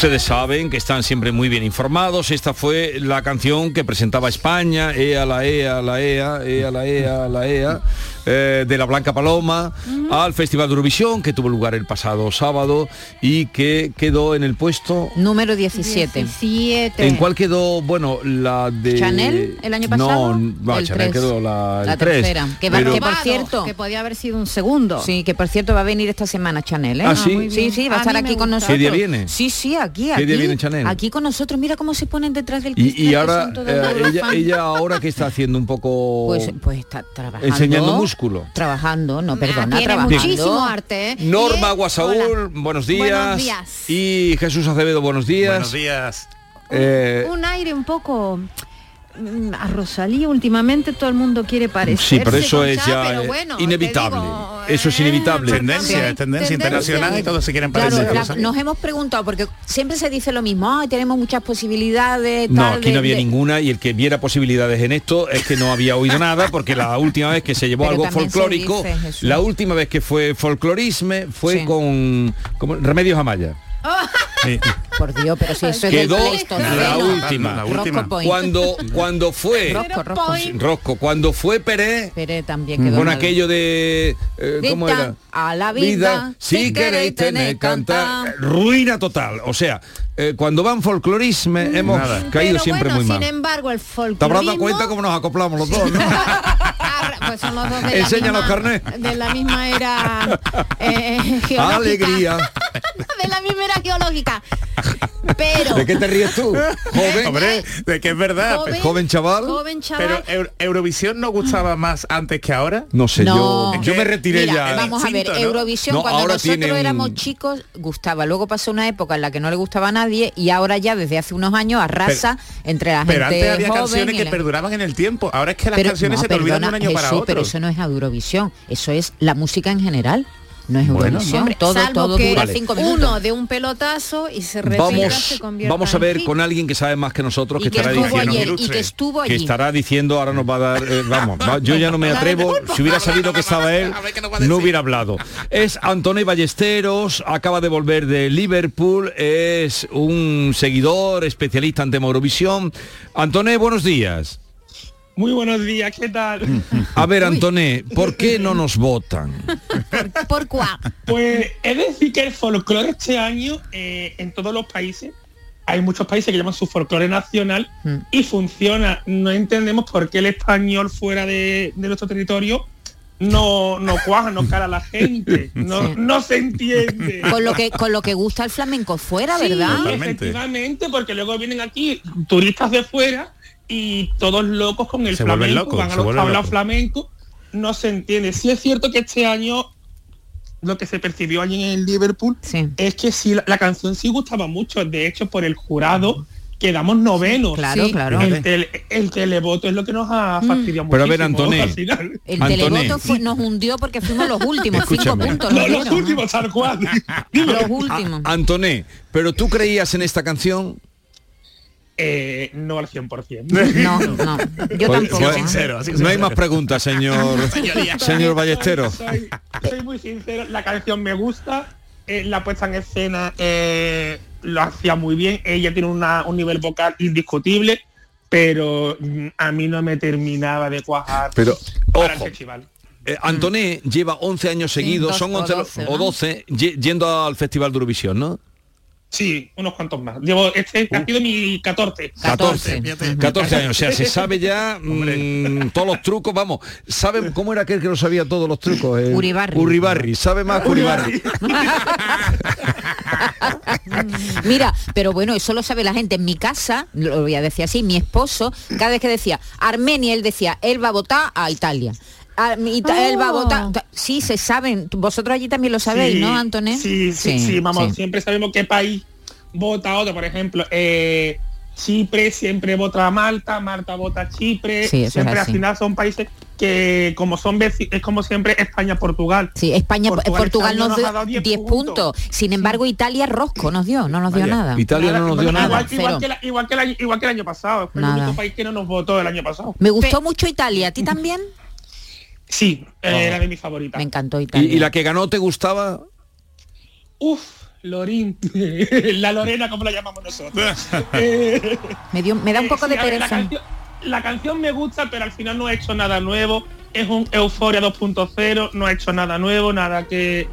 Ustedes saben, que están siempre muy bien informados, esta fue la canción que presentaba España, EA, la EA, la EA, EA, la EA, la EA, eh, de la Blanca Paloma, al Festival de Eurovisión, que tuvo lugar el pasado sábado y que quedó en el puesto... Número 17. ¿En cuál quedó, bueno, la de... ¿Chanel el año pasado? No, El Chanel quedó la, el tercera. Que, va- pero- que por cierto... que podía haber sido un segundo. Sí, que por cierto va a venir esta semana Chanel, ¿eh? Ah, ¿sí? sí, sí, va a A estar aquí con nosotros. ¿Qué día viene? Sí, sí, aquí, ¿Qué aquí. día viene Chanel? Aquí con nosotros, mira cómo se ponen detrás del Y, cristal, y ahora, eh, ella ahora que está haciendo un poco... Pues, pues está trabajando. Enseñando músculo. Trabajando, no, perdona, Tiene trabajando. muchísimo arte. ¿eh? Norma Guasaúl, Hola. buenos días. Buenos días. Y Jesús Acevedo, buenos días. Buenos días. Eh, Un aire un poco a Rosalía últimamente todo el mundo quiere parecer. sí, pero eso es ya eh, inevitable. eh, eso es inevitable. Tendencia, es tendencia internacional y todos se quieren Claro, parecer. la- nos hemos preguntado, porque siempre se dice lo mismo, "Ay, tenemos muchas posibilidades. No, aquí de- no había de-". ninguna y el que viera posibilidades en esto es que no había oído nada porque la última vez que se llevó Pero algo folclórico, dice, la última vez que fue folclorisme fue Sí. con, como Remedios Amaya. Por Dios, pero si eso es Quedó del Pleistoceno. la última. La última. Cuando cuando fue Rosco, Rosco. Rosco, cuando fue Pérez Pérez también quedó con mal. aquello de eh, ¿cómo era? a la vida, si queréis tener cantar ruina total o sea eh, cuando van folclorisme hemos Nada. caído Pero siempre bueno, muy mal sin embargo, el folclorismo... ¿te habrás dado cuenta cómo nos acoplamos los dos ¿no? Pues son los dos de la Enseña misma- los carnés. De la misma era eh, geológica. alegría de la misma era geológica. Pero... ¿de qué te ríes tú? joven Hombre, de que es verdad. Joven, joven chaval Joven Pero chaval. Euro- Eurovisión no gustaba más antes que ahora. no sé No. yo yo me retiré Mira, ya vamos a ver, Instinto, ¿no? Eurovisión No, cuando ahora nosotros un- éramos chicos gustaba, luego pasó una época en la que no le gustaba a nadie y ahora ya desde hace unos años arrasa entre la Pero gente antes había joven canciones que la- perduraban en el tiempo. Ahora es que las Pero, canciones no, se te olvidan de un perdona, año para Jesús, otro. pero eso no es Eurovisión, eso es la música en general, no es Bueno, Eurovisión, Hombre, todo, salvo todo que dura. Vale. cinco minutos. uno de un pelotazo y se repita, se vamos convierta vamos a ver con alguien que sabe más que nosotros que estará diciendo ayer y que estuvo que allí. estará diciendo ahora nos va a dar eh, vamos va- yo ya no me atrevo si hubiera sabido que estaba él no hubiera hablado. Es Antonio Ballesteros acaba de volver de Liverpool es un seguidor especialista en tema Eurovisión Antoné buenos días Muy buenos días, ¿qué tal? a ver Antoné ¿por qué no nos votan? ¿Por cuál? Pues es decir que el folclore este año eh, en todos los países, hay muchos países que llaman su folclore nacional Mm. y funciona. No entendemos por qué el español fuera de, de nuestro territorio no, no cuaja, no cara a la gente. No, Sí. no se entiende. con lo que con lo que gusta el flamenco fuera, Sí, ¿verdad? Totalmente. efectivamente, porque luego vienen aquí turistas de fuera y todos locos con el Se flamenco, locos, van a los tablaos locos. flamenco, no se entiende. Sí es cierto que este año lo que se percibió allí en el Liverpool Sí. es que sí, la, la canción sí gustaba mucho, de hecho por el jurado quedamos novenos. Claro, Sí, claro. El, tele- el televoto es lo que nos ha fastidiado Pero a ver, final. El televoto fue- nos hundió porque fuimos los últimos, cinco Escúchame. puntos. Los, nos los últimos, tal cual. Dime. Los últimos. Antoné pero tú creías en esta canción Eh, no al 100%. No, no, yo Pues- tampoco. pues, sincero, así no hay más preguntas, señor, señor Ballesteros. Soy, soy muy sincero, la canción me gusta, eh, la puesta en escena eh, lo hacía muy bien, ella tiene una- un nivel vocal indiscutible, pero mm, a mí no me terminaba de cuajar Pero, para ojo, el festival. eh, Antoné lleva 11 años seguidos, dos son o 11 12, o ¿no? 12, ye- yendo al Festival de Eurovisión, ¿no? Sí, unos cuantos más. Llevo, este ha sido mi 14. 14, 14. 14 años, o sea, se sabe ya mm, todos los trucos, vamos, ¿sabe cómo era aquel que no sabía todos los trucos? Eh, Uribarri. Uribarri, sabe más que Uribarri. Mira, pero bueno, eso lo sabe la gente. En mi casa, lo voy a decir así, mi esposo, cada vez que decía Armenia, él decía, él va a votar a Italia. A- Ita- Él va a Oh. votar. ta- Sí, se saben. Vosotros allí también lo sabéis, Sí, ¿no, Antoné? Sí, sí, sí, vamos, sí. siempre sabemos qué país vota otro, por ejemplo, eh, Chipre siempre vota a Malta, Malta vota a Chipre, Sí, eso es siempre al final son países que como son es como siempre España, Portugal. Sí, España, Portugal Portugal, nos nos ha dio dado 10 10 puntos. Sin embargo, Italia rosco nos dio, no nos dio Vaya, nada. Italia no nos dio igual, nada. Igual, que, la- igual que el año, igual que el año pasado, fue Nada. el único país que no nos votó el año pasado. Me gustó mucho Italia, ¿a ti también? Sí, Oh. era de mis favoritas. Me encantó ¿Y, Italia. y la que ganó te gustaba? Uf, Lorín, la Lorena como la llamamos nosotros. Eh, me, dio, me da un poco Eh, de ver, la, pereza. canción, la canción me gusta, pero al final no ha hecho nada nuevo. Es un Euforia 2.0, no ha hecho nada nuevo, nada que...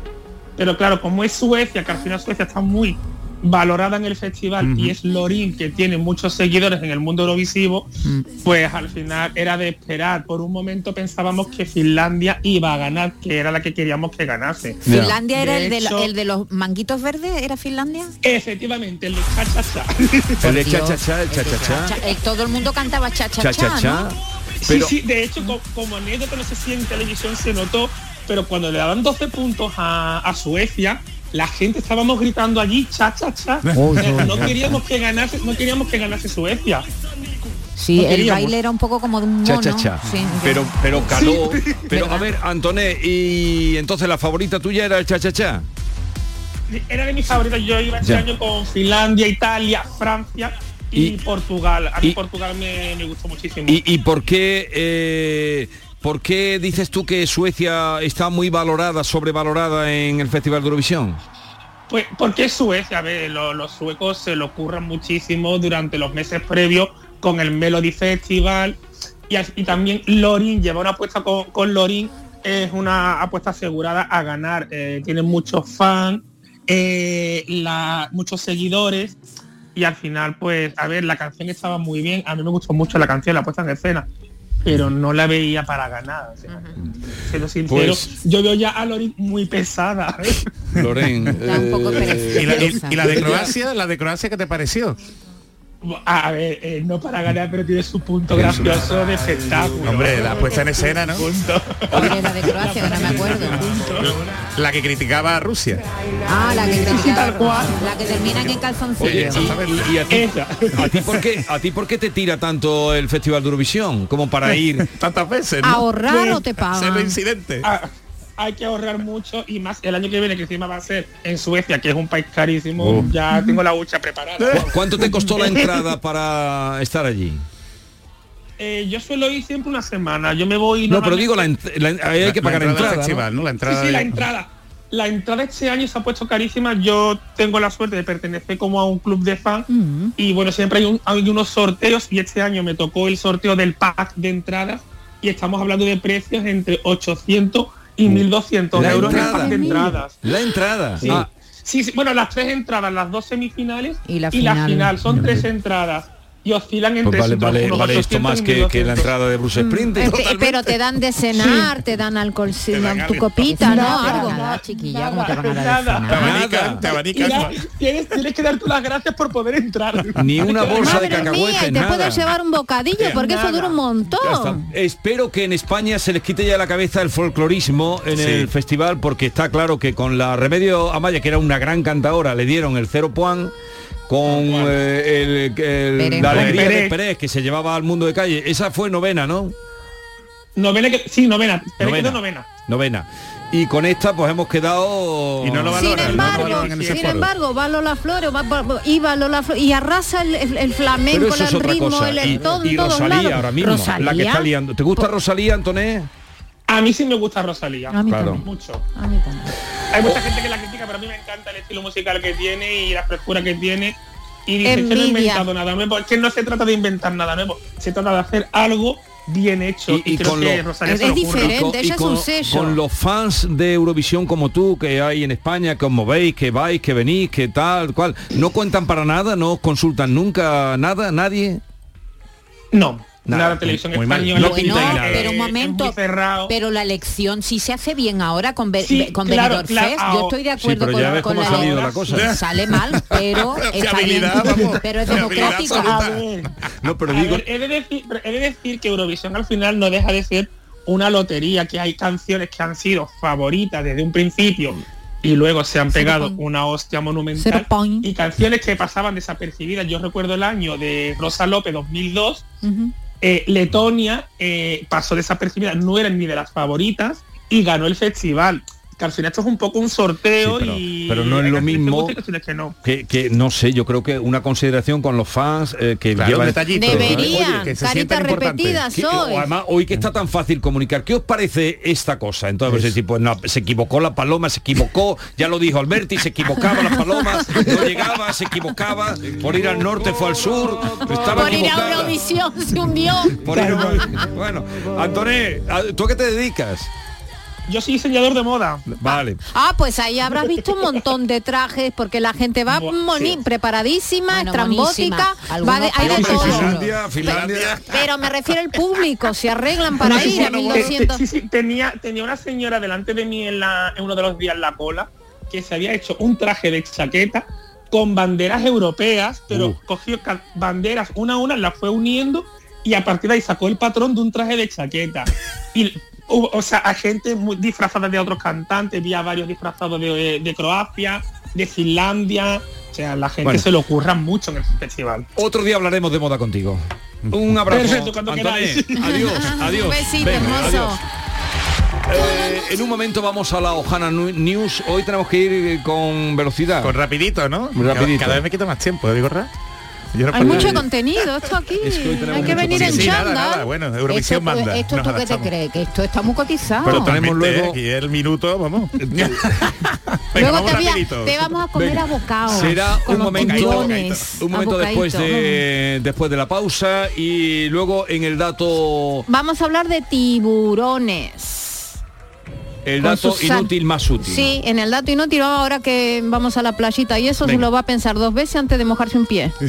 Pero claro, como es Suecia, que al final Suecia está muy valorada en el festival y es Lorín, que tiene muchos seguidores en el mundo eurovisivo, Mm. pues al final era de esperar. Por un momento pensábamos que Finlandia iba a ganar, que era la que queríamos que ganase. ¿Finlandia era el de, el los manguitos verdes? ¿Era Finlandia? Efectivamente, el de cha cha cha. El de Dios, cha-cha-cha, el cha- eh, todo el mundo cantaba cha-cha-cha, Cha-cha-cha. ¿no? Pero, Sí, sí, de hecho, co- como anécdota, no sé si en televisión se notó, pero cuando le daban 12 puntos a, a Suecia, la gente estábamos gritando allí, cha, cha, cha. No queríamos que ganase, no queríamos que ganase Suecia. Sí, No el baile era un poco como de un mono. cha-cha-cha. Sí, Pero, pero caló. Pero a ver, Antoné, y entonces la favorita tuya era el cha-cha-cha. Era de mis favoritas, yo iba este Ya. año con Finlandia, Italia, Francia y, Y- Portugal. A mí y- Portugal me, me gustó muchísimo. ¿Y, y por qué eh, por qué dices tú que Suecia está muy valorada, sobrevalorada en el Festival de Eurovisión? Pues porque Suecia, a ver, lo- los, suecos se lo curran muchísimo durante los meses previos con el Melody Festival. Y, y también Lorin lleva una apuesta con, con Lorin, es una apuesta asegurada a ganar. eh, tiene muchos fans, eh, muchos seguidores. Y al final, pues, a ver, la canción estaba muy bien, a mí me gustó mucho la canción, la puesta en escena, pero no la veía para ganar. o sea, siendo sincero, Pues- yo veo ya a Lorin muy pesada. Loren. Da un poco pereza. ¿Y la, y- Pereza. y la de Croacia? ¿La de Croacia qué te pareció? A ver, eh, no para ganar, pero tiene su punto gracioso de espectáculo. Hombre, la puesta en escena, ¿no? Punto. ¿Cuál era de Croacia? Que no me acuerdo. La que criticaba a Rusia. Ah, la que criticaba- Tal cual. La que terminan en calzoncillo. Oye, y, y a ti, a por qué a ti por qué te tira tanto el Festival de Eurovisión como para ir Tantas veces, ¿no? Ahorrar o te pagan. incidente. Ah, hay que ahorrar mucho y más el año que viene que encima va a ser en Suecia, que es un país carísimo. Ya tengo la hucha preparada. ¿Cu- ¿Cuánto te costó la entrada para estar allí? Eh, yo suelo ir siempre una semana. Yo me voy. No, pero digo la, la- hay que La pagar entrada al entrada. ¿no? festival, ¿no? La Sí, entrada. sí, la de- entrada. La entrada este año se ha puesto carísima. Yo tengo la suerte de pertenecer como a un club de fans Mm. y bueno, siempre hay, un- hay unos sorteos y este año me tocó el sorteo del pack de entradas y estamos hablando de precios entre 800 y 1200 La euros en entrada. de entradas. La entrada. Sí. Ah, Sí, sí, bueno, las tres entradas, las dos semifinales Y la final. son tres entradas y oscilan entre pues vale, vale, unos vale esto 800 más que, que la 1200. entrada de Bruce Springsteen. Eh, pe- pero te dan de cenar, te dan alcohol, sí, tu copita, ¿no? Nada, Algo. Nada, chiquilla, ¿cómo te van a dar de nada. Te Nada. te ya, tienes, tienes que dar tú las gracias por poder entrar. Ni una bolsa de Madre cacahuetes, te puedes llevar un bocadillo porque eso dura un montón. Espero que en España se les quite ya la cabeza el folclorismo en Sí. el festival porque está claro que con la Remedio Amaya, que era una gran cantadora, le dieron el cero puan con eh, el, el- Pérez. la alegría de Pérez. Pérez que se llevaba al mundo de calle. Esa fue novena, ¿no? Novena que, sí, novena. Novena. novena. novena. Y con esta pues hemos quedado... Y no lo Sin valoran, no lo embargo, en ese sin embargo, va Lola Flores, va, va- iba Lola Flores y arrasa el, el- el flamenco, el ritmo, cosa. el, el Y, y Rosalía lados. ahora mismo, la que Rosalía, está liando. ¿Te gusta Pues- Rosalía, Antoné? A mí sí me gusta Rosalía. A mí Claro. también. Mucho. A mí también. Hay mucha gente que la critica, pero a mí me encanta el estilo musical que tiene y la frescura que tiene. Y dice que no he inventado nada nuevo. Es que no se trata de inventar nada nuevo. Se trata de hacer algo bien hecho. Y- Y, y creo con que lo- Rosalía Es se lo ocurre. diferente. con- ella es un sello. con los fans de Eurovisión como tú que hay en España, que os movéis, que vais, que venís, que tal, cual, ¿no cuentan para nada? ¿No os consultan nunca nada? ¿Nadie? No. Nada, Nada, televisión muy española. Bueno, nada. pero un eh, momento, es muy cerrado. pero la elección sí se hace bien ahora con, Be- Sí, con claro, Benidorm claro, Fest. ah, Yo estoy de sí, acuerdo con, ya ves con cómo ha la salido la elección. cosa. Sale mal, pero Qué está bien. habilidad, vamos. Pero es Qué habilidad democrático. absoluta. A ver, No, pero digo, ver, he, de decir, pero he de decir que Eurovisión al final no deja de ser una lotería, que hay canciones que han sido favoritas desde un principio y luego se han pegado una hostia monumental y canciones que pasaban desapercibidas. Yo recuerdo el año de Rosa López 2002, Ujú. Eh, Letonia eh, pasó desapercibida, no eran ni de las favoritas y ganó el festival. Que al final esto es un poco un sorteo Sí, pero- y pero no es lo que mismo que no. que, que no sé, yo creo que una consideración con los fans eh, que Claro, un llevan... detallito. Deberían, Oye, que se carita sientan importantes. repetida Que- soy. o además, hoy que está tan fácil comunicar, ¿qué os parece esta cosa? Entonces, pues, pues no, se equivocó la paloma, se equivocó, ya lo dijo Alberti, se equivocaba la paloma, no llegaba, se equivocaba, por ir al norte fue al sur, estaba Por ir a. Eurovisión se hundió. Por ir a Eurovisión. Bueno, Antoné, ¿a- ¿tú a qué te dedicas? Yo soy diseñador de moda. Vale. Ah, pues ahí habrás visto un montón de trajes porque la gente va moni- sí. preparadísima, Bueno, estrambótica, va de, hay de todo. países. Finlandia, Finlandia. Pero me refiero al público, se arreglan para Sí, ir a sí, te- 1200. sí, sí, tenía, tenía una señora delante de mí en, la, en uno de los días en la cola que se había hecho un traje de chaqueta con banderas europeas, pero Uh. cogió banderas una a una, las fue uniendo y a partir de ahí sacó el patrón de un traje de chaqueta. Y o sea, a gente muy disfrazada de otros cantantes, vi a varios disfrazados de, de Croacia, de Finlandia. O sea, la gente Bueno. se lo ocurra mucho en el festival. Otro día hablaremos de moda contigo. Un abrazo. Perfecto, cuando. Adiós, adiós. Un besito, Venga, hermoso. adiós. Eh, en un momento vamos a la Ojana News. Hoy tenemos que ir con velocidad. Con rapidito, ¿no? Rapidito. Cada, cada vez me quita más tiempo, digo, Ra. Yo no Hay mucho contenido, esto aquí. Es que Hay que venir en contenido. Sí, nada, nada, bueno, Eurovisión esto, manda. esto tú qué te crees, que esto está muy cotizado. Pero tenemos luego- Aquí el minuto, vamos. Venga, Luego vamos te, voy a- te vamos a comer Venga. a bocados. Será un momento, un momento después de después de la pausa y luego en el dato Vamos a hablar de tiburones. El dato inútil más útil. Sí, en el dato inútil, ahora que vamos a la playita y eso se lo va a pensar dos veces antes de mojarse un pie.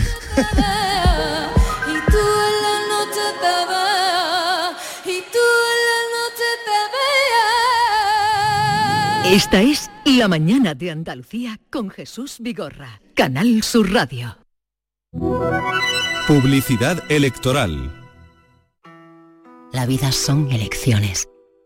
Esta es La mañana de Andalucía con Jesús Vigorra. Canal Sur Radio. Publicidad electoral. La vida son elecciones.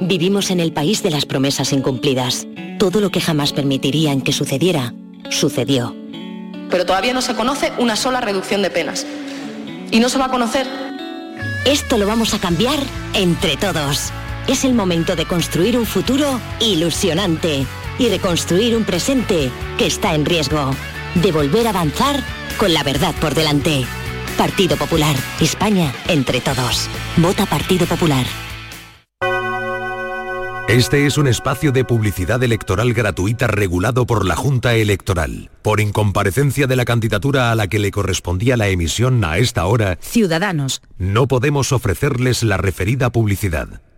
Vivimos en el país de las promesas incumplidas. Todo lo que jamás permitirían que sucediera, sucedió. Pero todavía no se conoce una sola reducción de penas. Y no se va a conocer. Esto lo vamos a cambiar entre todos. Es el momento de construir un futuro ilusionante y reconstruir un presente que está en riesgo. De volver a avanzar con la verdad por delante. Partido Popular. España entre todos. Vota Partido Popular. Este es un espacio de publicidad electoral gratuita regulado por la Junta Electoral. Por incomparecencia de la candidatura a la que le correspondía la emisión a esta hora, Ciudadanos. no podemos ofrecerles la referida publicidad.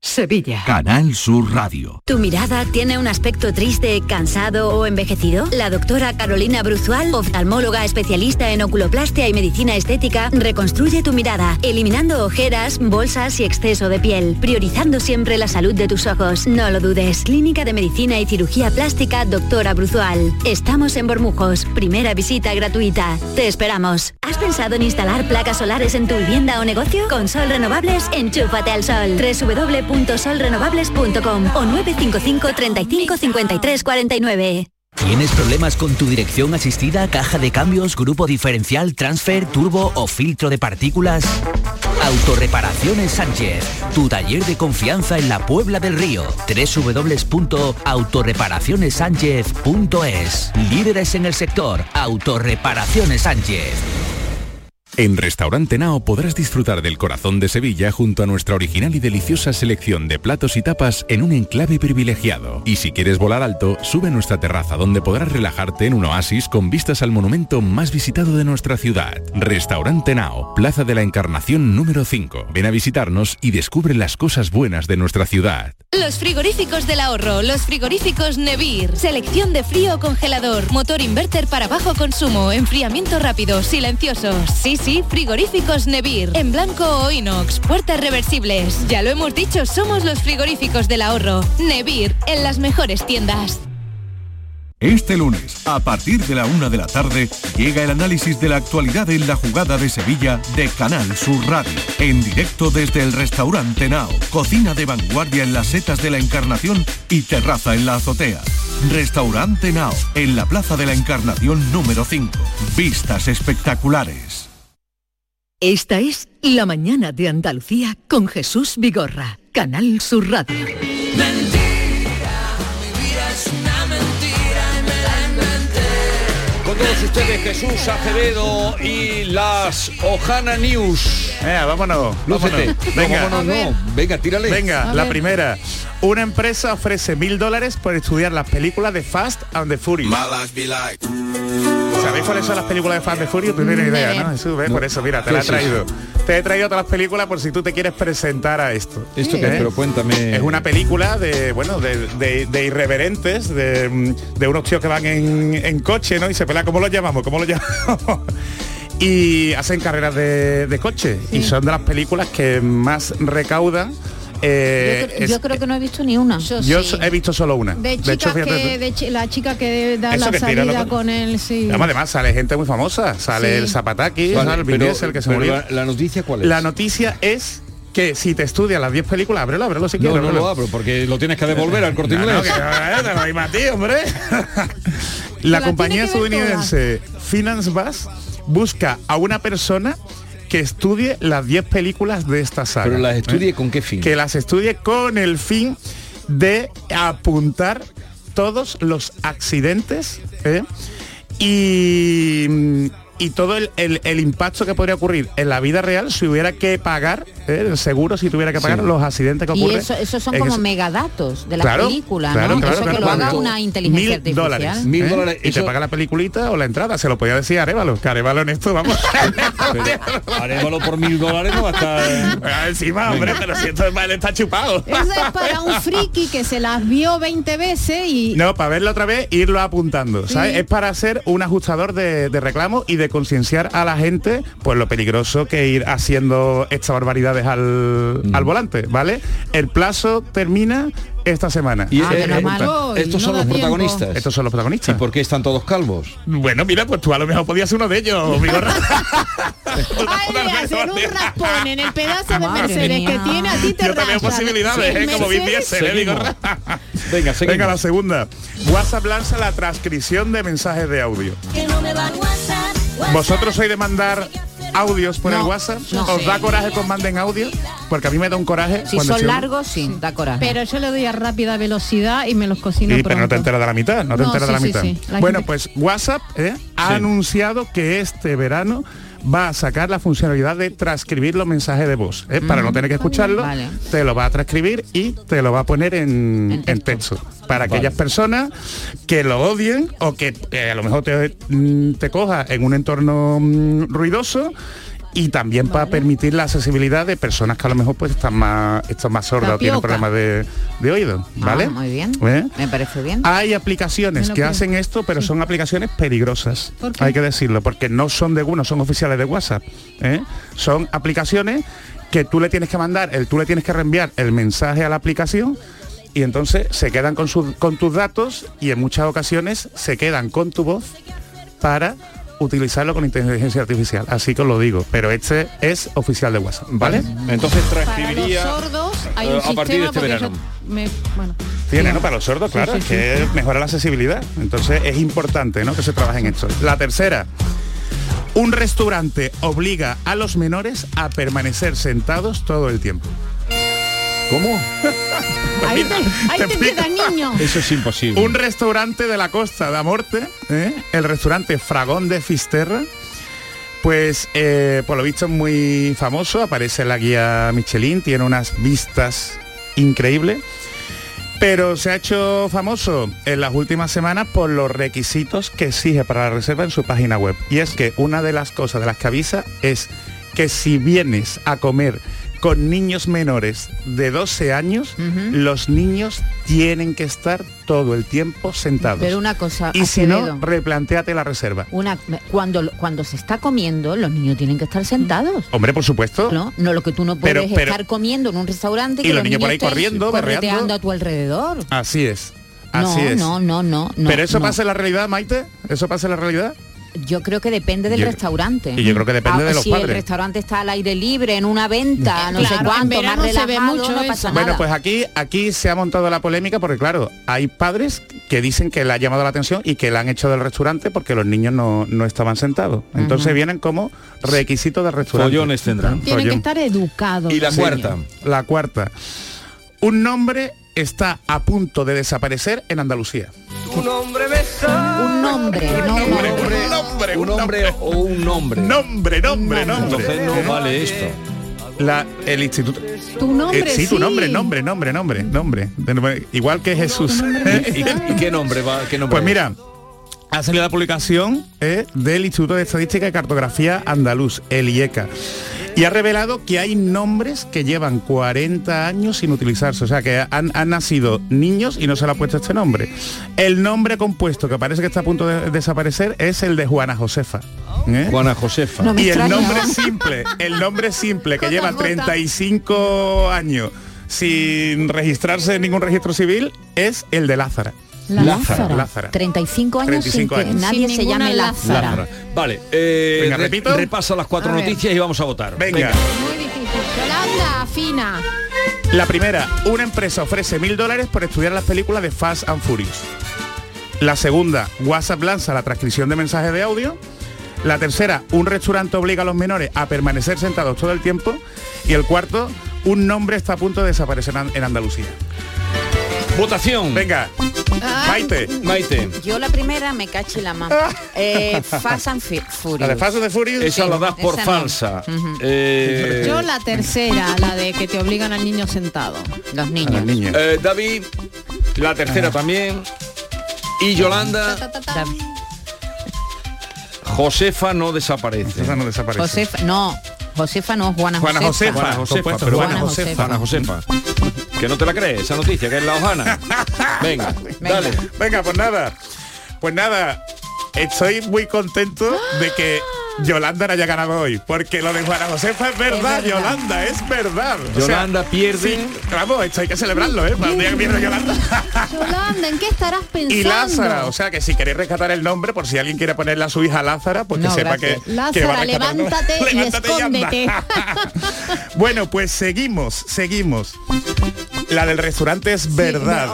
Sevilla. Canal Sur Radio. ¿Tu mirada tiene un aspecto triste, cansado o envejecido? La doctora Carolina Bruzual, oftalmóloga especialista en oculoplastia y medicina estética, reconstruye tu mirada, eliminando ojeras, bolsas y exceso de piel, priorizando siempre la salud de tus ojos. No lo dudes. Clínica de Medicina y Cirugía Plástica, doctora Bruzual. Estamos en Bormujos. Primera visita gratuita. Te esperamos. ¿Has pensado en instalar placas solares en tu vivienda o negocio? Con Sol Renovables, enchúfate al sol. www.solrenovables.com o 955 35 53 49. ¿Tienes problemas con tu dirección asistida, caja de cambios, grupo diferencial, transfer, turbo o filtro de partículas? Autorreparaciones Sánchez, tu taller de confianza en la Puebla del Río. www.autorreparacionessánchez.es Líderes en el sector, Autorreparaciones Sánchez. En Restaurante Nao podrás disfrutar del corazón de Sevilla junto a nuestra original y deliciosa selección de platos y tapas en un enclave privilegiado. Y si quieres volar alto, sube a nuestra terraza donde podrás relajarte en un oasis con vistas al monumento más visitado de nuestra ciudad. Restaurante Nao, Plaza de la Encarnación número 5. Ven a visitarnos y descubre las cosas buenas de nuestra ciudad. Los frigoríficos del ahorro, los frigoríficos Nevir. Selección de frío congelador, motor inverter para bajo consumo, enfriamiento rápido, silenciosos. Sí, sí, frigoríficos Nevir. En blanco o inox, puertas reversibles. Ya lo hemos dicho, somos los frigoríficos del ahorro. Nevir, en las mejores tiendas. Este lunes, a partir de la una de la tarde, llega el análisis de la actualidad en la jugada de Sevilla de Canal Sur Radio. En directo desde el restaurante Nao, cocina de vanguardia en las setas de la Encarnación y terraza en la azotea. Restaurante Nao, en la Plaza de la Encarnación número 5. Vistas espectaculares. Esta es La Mañana de Andalucía con Jesús Vigorra. Canal Sur Radio. Con todos ustedes Jesús Acevedo y las Ojana News. Venga, vámonos. Lúcete. vámonos. Venga, vámonos, no. Venga, tírale. Venga, A la ver. primera. Una empresa ofrece mil dólares por estudiar las películas de Fast and the Furious. ¿Sabéis cuáles son las películas de Fast and Furious? No tienes idea. ¿no? Jesús, ¿ves? Por eso, mira, te la he ¿Qué es traído. Te he traído todas las películas por si tú te quieres presentar a esto. ¿Esto qué es? Pero cuéntame. Es una película de, bueno, de, de- de irreverentes, de, de unos tíos que van en, en coche, ¿no? Y se pelean, ¿cómo los llamamos? ¿Cómo los llamamos? y hacen carreras de, de coche. Y son de las películas que más recaudan. Eh, Yo, cre- es- yo creo que no he visto ni una. yo he visto solo una. De De hecho, fíjate que, de la chica que da Eso la que salida con él, sí. Además, además sale gente muy famosa. Sale Sí. el Zapataki, Vale, sale el pero- Diesel, que se murió. la- la noticia cuál es? La noticia es que si te estudias las 10 películas, ábrelo, ábrelo si No, quieres. no ábrelo. lo abro porque lo tienes que devolver al corte No, no, inglés. que no, te lo doy más a ti, hombre. La la compañía estadounidense Finance Bus busca a una persona que estudie las 10 películas de esta saga. Pero las estudie ¿eh? con qué fin? Que las estudie con el fin de apuntar todos los accidentes ¿eh? y, y todo el, el- el impacto que podría ocurrir en la vida real si hubiera que pagar. El seguro si tuviera que pagar Sí. los accidentes que Y ocurren. eso, esos son como megadatos de la Claro, película, claro, ¿no? claro, eso claro, que lo haga una inteligencia Mil artificial. dólares. Mil ¿eh? dólares, Y eso- te paga la peliculita o la entrada. Se lo podía decir a Arevalo. Que Arevalo en esto, vamos. Arévalo por mil dólares no va a estar. Ah, Encima, hombre, te lo siento mal, está chupado. Eso es para un friki que se las vio 20 veces y No, para verlo otra vez, irlo apuntando, ¿sabes? Sí. Es para ser un ajustador de, de reclamo y de concienciar a la gente, pues lo peligroso que ir haciendo esta barbaridad al, al volante, ¿vale? El plazo termina esta semana. Y, Ah, eh, estos son los protagonistas. Estos son los protagonistas. ¿Y por qué están todos calvos? Bueno, mira, pues tú a lo mejor podías ser uno de ellos, Vigorra. Ay, le hacen un raspón en el pedazo de Mercedes que tiene a ti te Yo también posibilidades, Sí, ¿eh? Como. Diesel, ¿eh? Venga, seguimos. Venga, la segunda. WhatsApp lanza la transcripción de mensajes de audio. ¿Vosotros sois de mandar audios por el WhatsApp? no. ¿Os da coraje que os manden audio? Porque a mí me da un coraje. Si cuando son largos, sí, da coraje. Pero yo le doy a rápida velocidad y me los cocino Sí, pronto. pero no te enteras de la mitad, no te No, enteras de la sí, sí, mitad. sí. La Bueno, gente- pues WhatsApp ¿eh? ha Sí. anunciado que este verano va a sacar la funcionalidad de transcribir los mensajes de voz. ¿eh? Para Mm. no tener que escucharlo, Vale. te lo va a transcribir y te lo va a poner en, en texto. Para aquellas personas que lo odien o que eh, a lo mejor te, mm, te coja en un entorno mm, ruidoso y también para permitir la accesibilidad de personas que a lo mejor pues están más están más sordas o tienen problemas de, de oído, ¿vale? Ah, muy bien. ¿Eh? Me parece bien. Hay aplicaciones que creo. hacen esto, pero son aplicaciones peligrosas. Hay que decirlo, porque no son de Google, no son oficiales de WhatsApp. ¿eh? Son aplicaciones que tú le tienes que mandar, el, tú le tienes que reenviar el mensaje a la aplicación y entonces se quedan con, sus- con tus datos y en muchas ocasiones se quedan con tu voz para utilizarlo con inteligencia artificial. Así que os lo digo, pero este es oficial de WhatsApp, ¿vale? Entonces Para los transcribiría sordos hay eh, un a partir de sistema este porque verano. yo me- bueno, Tiene, ¿no? Para los sordos, claro, sí, que mejora la accesibilidad. Entonces es importante, ¿no? Que se trabaje en esto. La tercera. Un restaurante obliga a los menores a permanecer sentados todo el tiempo. ¿Cómo? ahí te, ahí te queda niño. Eso es imposible. Un restaurante de la Costa de Morte, ¿eh? el restaurante Fragón de Fisterra, pues eh, por lo visto es muy famoso, aparece en la guía Michelin, tiene unas vistas increíbles, pero se ha hecho famoso en las últimas semanas por los requisitos que exige para la reserva en su página web. Y es que una de las cosas de las que avisa es que si vienes a comer con niños menores de 12 años, los niños tienen que estar todo el tiempo sentados. Pero una cosa, y si no, replanteate la reserva. una, cuando, cuando se está comiendo, los niños tienen que estar sentados. Hombre, por supuesto. No, no lo que tú no puedes pero- estar comiendo en un restaurante Y que los niños por ahí corriendo, correteando a tu alrededor. Así es. Así no, es. no, no, no, no. Pero eso no. pasa en la realidad, Maite. Eso pasa en la realidad. Yo creo que depende del Yo- restaurante. y yo creo que depende de los si el padres. restaurante está al aire libre, en una venta, no sé Claro, en cuánto, más verano se ve relajado, mucho no pasa Bueno, nada. pues aquí, aquí se ha montado la polémica porque claro, hay padres que dicen que le ha llamado la atención y que la han hecho del restaurante porque los niños no, no estaban sentados. Entonces vienen como requisitos del restaurante. Follones tendrán. Tienen que estar educados. Y la cuarta. La cuarta. Un nombre está a punto de desaparecer en Andalucía. un nombre, no, Un no. nombre, Un hombre o un nombre. Nombre, nombre, nombre. Entonces no vale esto. La, el instituto. Tu nombre, Eh, sí, tu sí. nombre, nombre, nombre, nombre, nombre. Nombre- Igual que Jesús. ¿Y, y qué nombre va? ¿Qué nombre Pues mira, ha salido la publicación eh, del Instituto de Estadística y Cartografía Andaluz, el IECA. Y ha revelado que hay nombres que llevan 40 años sin utilizarse, o sea que han, han nacido niños y no se le ha puesto este nombre. El nombre compuesto que parece que está a punto de desaparecer es el de Juana Josefa. ¿eh? Juana Josefa. No y el nombre simple, el nombre simple que lleva 35 años sin registrarse en ningún registro civil es el de Lázara. La Lázara, Lázara. Lázara. 35 años 35 sin que años. nadie Sin se llame Lázara. Lázara. Vale, eh, Venga, repito. repasa las cuatro A ver. noticias y vamos a votar. Venga. Muy difícil. Yolanda, fina. La primera, una empresa ofrece mil dólares por estudiar las películas de Fast and Furious. La segunda, WhatsApp lanza la transcripción de mensajes de audio. La tercera, un restaurante obliga a los menores a permanecer sentados todo el tiempo. Y el cuarto, un nombre está a punto de desaparecer en Andalucía. Votación. Venga, Maite. Maite. Yo la primera me caché la mano. Eh, Fast and Fu- Furious. La de Fast and Furious. Esa Sí, la das por no. falsa. Eh, Yo la tercera, la de que te obligan al niño sentado. Los niños. las niñas. eh, David, la tercera también. Y Yolanda, David. Josefa no desaparece. Esa no desaparece. Josefa, no, Josefa no, Juana, Juana Josefa. Josefa. Juana Josefa, compuesto, pero Juana Josefa. Juana Josefa. Que no te la crees, esa noticia, que es la hojana. Venga, dale. Venga, pues nada. Pues nada, estoy muy contento de que Yolanda no haya ganado hoy, porque lo de Juana Josefa es verdad, Yolanda, es verdad. O sea, Yolanda pierde. sí, vamos, esto hay que celebrarlo, ¿eh? Para el día que pierde Yolanda. Yolanda, ¿en qué estarás pensando? Y Lázara, o sea que si queréis rescatar el nombre, por si alguien quiere ponerle a su hija Lázara, pues que No, sepa gracias. que, que Lázara, va a levántate y Levántate anda. escóndete. bueno, pues seguimos, seguimos. La del restaurante es verdad.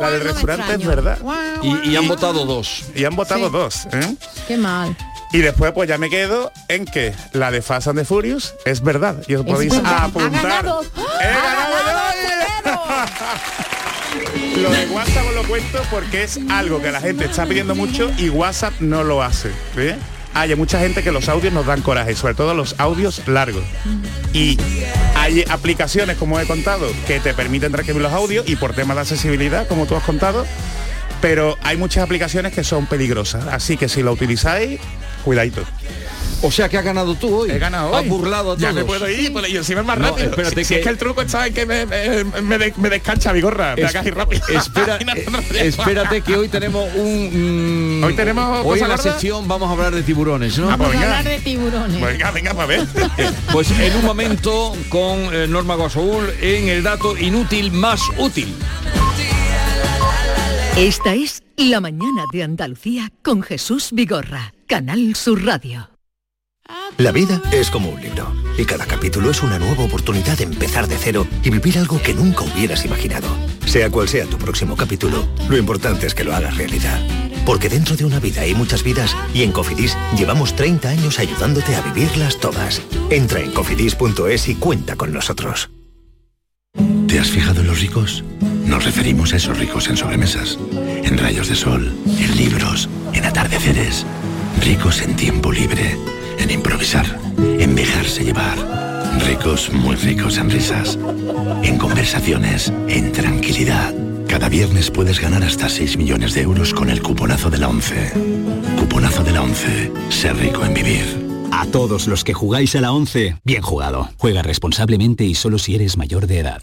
La del no restaurante es verdad. Y, y han votado dos. Y han votado Sí. dos. ¿eh? Qué mal. Y después pues ya me quedo en que la de Fast and the Furious es verdad. Y os podéis verdad. Ha apuntar. ganado. ¡He ganado yo! Lo de WhatsApp os lo cuento porque es algo que la gente está pidiendo mucho y WhatsApp no lo hace. ¿eh? Hay mucha gente que los audios nos dan coraje, sobre todo los audios largos. Y hay aplicaciones, como he contado, que te permiten transcribir los audios y por temas de accesibilidad, como tú has contado, pero hay muchas aplicaciones que son peligrosas. Así que si lo utilizáis, cuidadito. O sea que has ganado tú hoy. He ganado hoy. Has burlado a todos. Ya me puedo ir, pues, y encima es más No, rápido. espérate si, si que- es que el truco está en que me, me, me de- me descancha mi gorra, me Es- hagas ir rápido. Espera, eh, espérate que hoy tenemos un... mm, Hoy tenemos Hoy cosa en la gorda. sección vamos a hablar de tiburones, ¿no? Ah, pues Vamos a hablar de tiburones. Venga, venga, para ver. Pues en un momento con eh, Norma Guasaúl en el dato inútil más útil. Esta es La mañana de Andalucía con Jesús Vigorra, Canal Sur Radio. La vida es como un libro y cada capítulo es una nueva oportunidad de empezar de cero y vivir algo que nunca hubieras imaginado. Sea cual sea tu próximo capítulo, lo importante es que lo hagas realidad. Porque dentro de una vida hay muchas vidas y en Cofidis llevamos 30 años ayudándote a vivirlas todas. Entra en cofidis.es y cuenta con nosotros. ¿Te has fijado en los ricos? Nos referimos a esos ricos en sobremesas, en rayos de sol, en libros, en atardeceres. Ricos en tiempo libre, en improvisar, en dejarse llevar. Ricos, muy ricos en risas, en conversaciones, en tranquilidad. Cada viernes puedes ganar hasta 6 millones de euros con el cuponazo de la 11. Cuponazo de la 11. Ser rico en vivir. A todos los que jugáis a la 11, bien jugado. Juega responsablemente y solo si eres mayor de edad.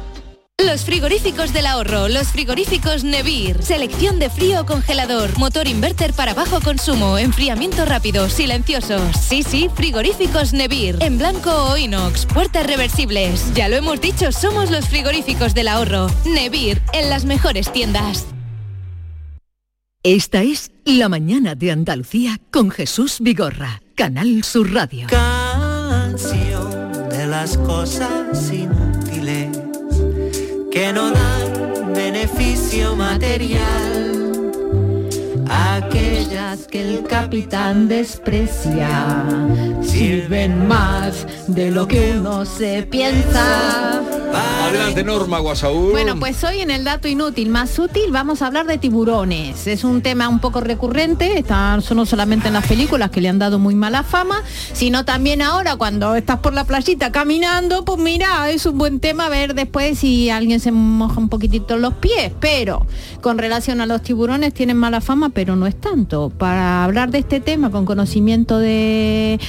Los frigoríficos del ahorro, los frigoríficos Nevir, selección de frío o congelador, motor inverter para bajo consumo, enfriamiento rápido, silenciosos. Sí, sí, frigoríficos Nevir, en blanco o inox, puertas reversibles. Ya lo hemos dicho, somos los frigoríficos del ahorro. Nevir, en las mejores tiendas. Esta es La mañana de Andalucía con Jesús Vigorra, Canal Sur Radio. canción de las cosas inútiles que no dan beneficio material. Aquellas que el capitán desprecia sirven más de lo que uno se piensa. Adelante, Norma Guasaúl. Bueno, pues hoy en el dato inútil más útil vamos a hablar de tiburones. Es un tema un poco recurrente, está no solamente en las películas que le han dado muy mala fama, sino también ahora cuando estás por la playita caminando, pues mira, es un buen tema ver después si alguien se moja un poquitito los pies. Pero con relación a los tiburones tienen mala fama, pero no es tanto. Para hablar de este tema con conocimiento de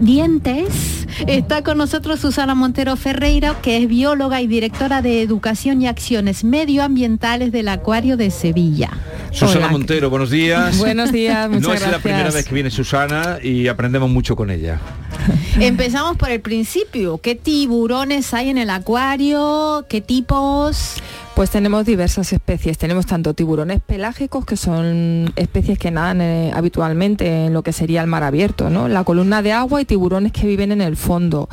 dientes, está con nosotros Susana Montero Ferreira, que es bióloga y directora de Educación y Acciones Medioambientales del Acuario de Sevilla. Susana Hola. Montero, buenos días. Buenos días, muchas No es la gracias. primera vez que viene Susana y aprendemos mucho con ella. Empezamos por el principio. ¿Qué tiburones hay en el acuario? ¿Qué tipos? Pues tenemos diversas especies. Tenemos tanto tiburones pelágicos, que son especies que nadan eh, habitualmente en lo que sería el mar abierto, ¿no? La columna de agua y tiburones que viven en el fondo.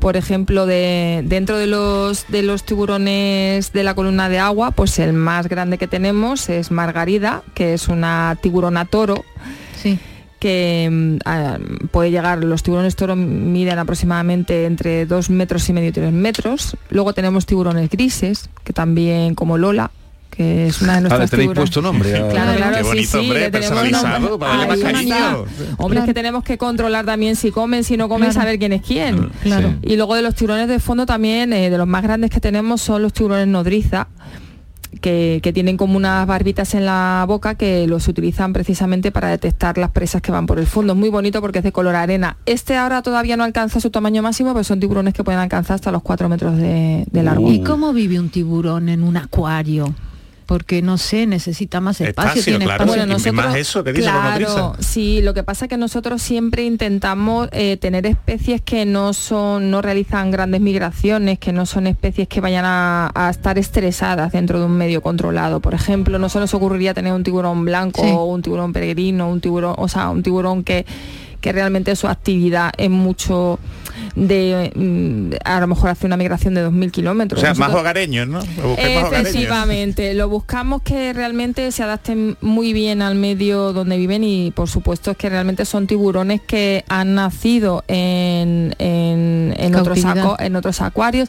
Por ejemplo, de, dentro de los, de los tiburones de la columna de agua, pues el más grande que tenemos es Margarida, que es una tiburona toro. Que mm, ah, puede llegar, los tiburones toro miden aproximadamente entre dos metros y medio y tres metros. Luego tenemos tiburones grises, que también como Lola, que es una de Ah, nuestras tenéis tiburones. puesto nombre. a- Claro, claro, Qué sí, bonito, sí, hombre, personalizado, para darle Ay, más una cariño. mía. Hombre, es que tenemos que controlar también si comen, si no comen, Claro. saber quién es quién. Claro. Y luego de los tiburones de fondo también, eh, de los más grandes que tenemos son los tiburones nodriza, que, tienen como unas barbitas en la boca que los utilizan precisamente para detectar las presas que van por el fondo. Es muy bonito porque es de color arena. Este ahora todavía no alcanza su tamaño máximo, pero son tiburones que pueden alcanzar hasta los 4 metros de largo. ¿Y cómo vive un tiburón en un acuario? Porque no sé, necesita más espacio, tiene espacio. claro, sí, lo que pasa es que nosotros siempre intentamos eh, tener especies que no son, no realizan grandes migraciones, que no son especies que vayan a, a estar estresadas dentro de un medio controlado. Por ejemplo, no se nos ocurriría tener un tiburón blanco Sí. o un tiburón peregrino, un tiburón, o sea, un tiburón que que realmente su actividad es mucho de mm, a lo mejor hace una migración de 2.000 kilómetros. O sea, más hogareños, ¿no? Lo hogareños. Lo buscamos que realmente se adapten muy bien al medio donde viven y por supuesto es que realmente son tiburones que han nacido en, en, otros, en otros acuarios.